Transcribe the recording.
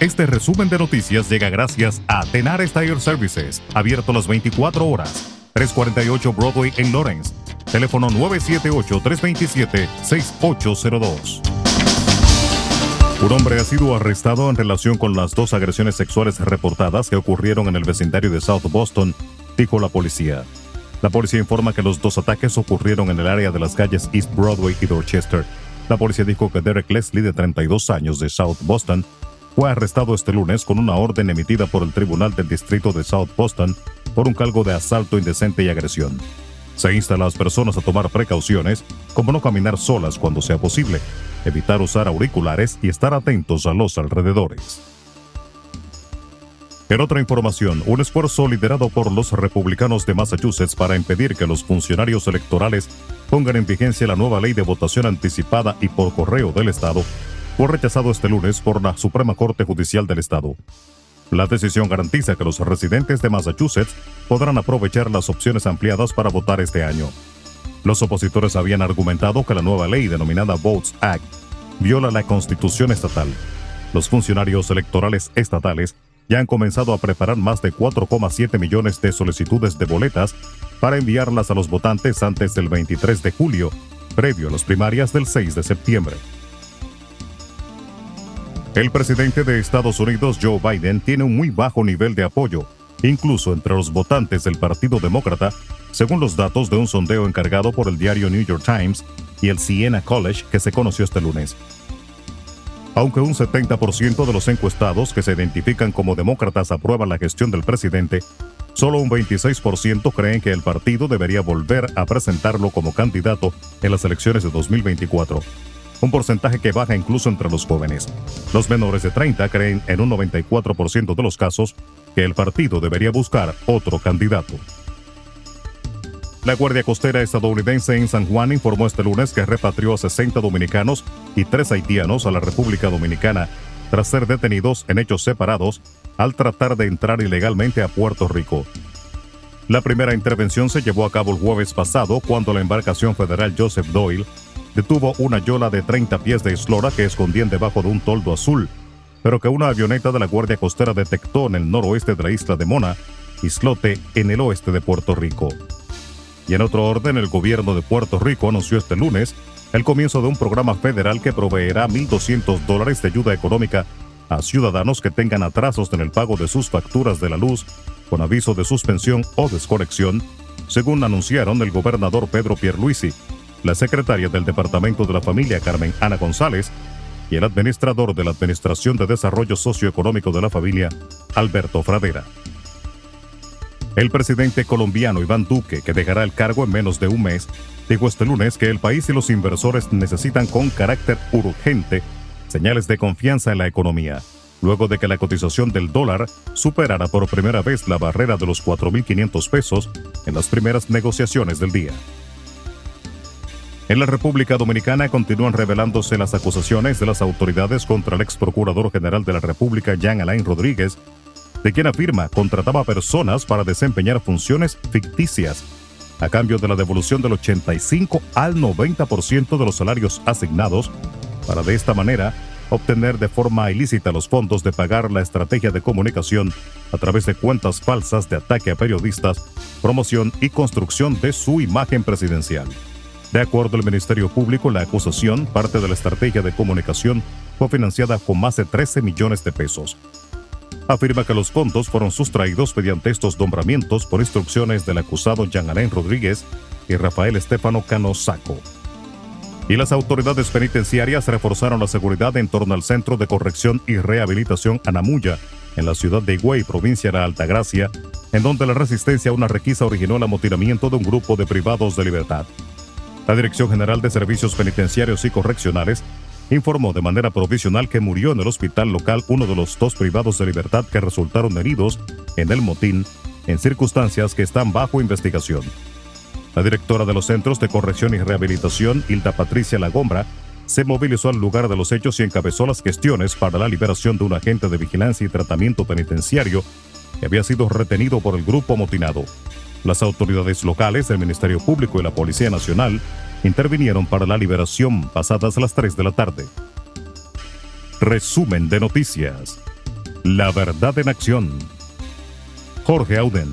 Este resumen de noticias llega gracias a Tenar Tire Services, abierto las 24 horas. 348 Broadway en Lawrence. Teléfono 978-327-6802. Un hombre ha sido arrestado en relación con las dos agresiones sexuales reportadas que ocurrieron en el vecindario de South Boston, dijo la policía. La policía informa que los dos ataques ocurrieron en el área de las calles East Broadway y Dorchester. La policía dijo que Derek Leslie, de 32 años de South Boston, fue arrestado este lunes con una orden emitida por el Tribunal del Distrito de South Boston por un cargo de asalto indecente y agresión. Se insta a las personas a tomar precauciones, como no caminar solas cuando sea posible, evitar usar auriculares y estar atentos a los alrededores. En otra información, un esfuerzo liderado por los republicanos de Massachusetts para impedir que los funcionarios electorales pongan en vigencia la nueva ley de votación anticipada y por correo del Estado fue rechazado este lunes por la Suprema Corte Judicial del Estado. La decisión garantiza que los residentes de Massachusetts podrán aprovechar las opciones ampliadas para votar este año. Los opositores habían argumentado que la nueva ley denominada Votes Act viola la constitución estatal. Los funcionarios electorales estatales ya han comenzado a preparar más de 4,7 millones de solicitudes de boletas para enviarlas a los votantes antes del 23 de julio, previo a las primarias del 6 de septiembre. El presidente de Estados Unidos, Joe Biden, tiene un muy bajo nivel de apoyo, incluso entre los votantes del Partido Demócrata, según los datos de un sondeo encargado por el diario New York Times y el Siena College que se conoció este lunes. Aunque un 70% de los encuestados que se identifican como demócratas aprueban la gestión del presidente, solo un 26% creen que el partido debería volver a presentarlo como candidato en las elecciones de 2024 un porcentaje que baja incluso entre los jóvenes. Los menores de 30 creen en un 94% de los casos que el partido debería buscar otro candidato. La Guardia Costera estadounidense en San Juan informó este lunes que repatrió a 60 dominicanos y 3 haitianos a la República Dominicana tras ser detenidos en hechos separados al tratar de entrar ilegalmente a Puerto Rico. La primera intervención se llevó a cabo el jueves pasado cuando la embarcación federal Joseph Doyle detuvo una yola de 30 pies de eslora que escondían debajo de un toldo azul, pero que una avioneta de la Guardia Costera detectó en el noroeste de la isla de Mona, islote en el oeste de Puerto Rico. Y en otro orden, el gobierno de Puerto Rico anunció este lunes el comienzo de un programa federal que proveerá 1.200 dólares de ayuda económica a ciudadanos que tengan atrasos en el pago de sus facturas de la luz con aviso de suspensión o desconexión, según anunciaron el gobernador Pedro Pierluisi la secretaria del Departamento de la Familia Carmen Ana González y el administrador de la Administración de Desarrollo Socioeconómico de la Familia, Alberto Fradera. El presidente colombiano Iván Duque, que dejará el cargo en menos de un mes, dijo este lunes que el país y los inversores necesitan con carácter urgente señales de confianza en la economía, luego de que la cotización del dólar superara por primera vez la barrera de los 4.500 pesos en las primeras negociaciones del día. En la República Dominicana continúan revelándose las acusaciones de las autoridades contra el ex procurador general de la República, Jean Alain Rodríguez, de quien afirma contrataba personas para desempeñar funciones ficticias a cambio de la devolución del 85 al 90% de los salarios asignados, para de esta manera obtener de forma ilícita los fondos de pagar la estrategia de comunicación a través de cuentas falsas de ataque a periodistas, promoción y construcción de su imagen presidencial. De acuerdo al Ministerio Público, la acusación, parte de la estrategia de comunicación, fue financiada con más de 13 millones de pesos. Afirma que los fondos fueron sustraídos mediante estos nombramientos por instrucciones del acusado Alain Rodríguez y Rafael Estefano Cano Saco. Y las autoridades penitenciarias reforzaron la seguridad en torno al Centro de Corrección y Rehabilitación Anamuya, en la ciudad de Higüey, provincia de Altagracia, en donde la resistencia a una requisa originó el amotinamiento de un grupo de privados de libertad. La Dirección General de Servicios Penitenciarios y Correccionales informó de manera provisional que murió en el hospital local uno de los dos privados de libertad que resultaron heridos en el motín en circunstancias que están bajo investigación. La directora de los Centros de Corrección y Rehabilitación, Hilda Patricia Lagombra, se movilizó al lugar de los hechos y encabezó las gestiones para la liberación de un agente de vigilancia y tratamiento penitenciario que había sido retenido por el grupo motinado. Las autoridades locales, el Ministerio Público y la Policía Nacional intervinieron para la liberación pasadas las 3 de la tarde. Resumen de noticias. La verdad en acción. Jorge Auden.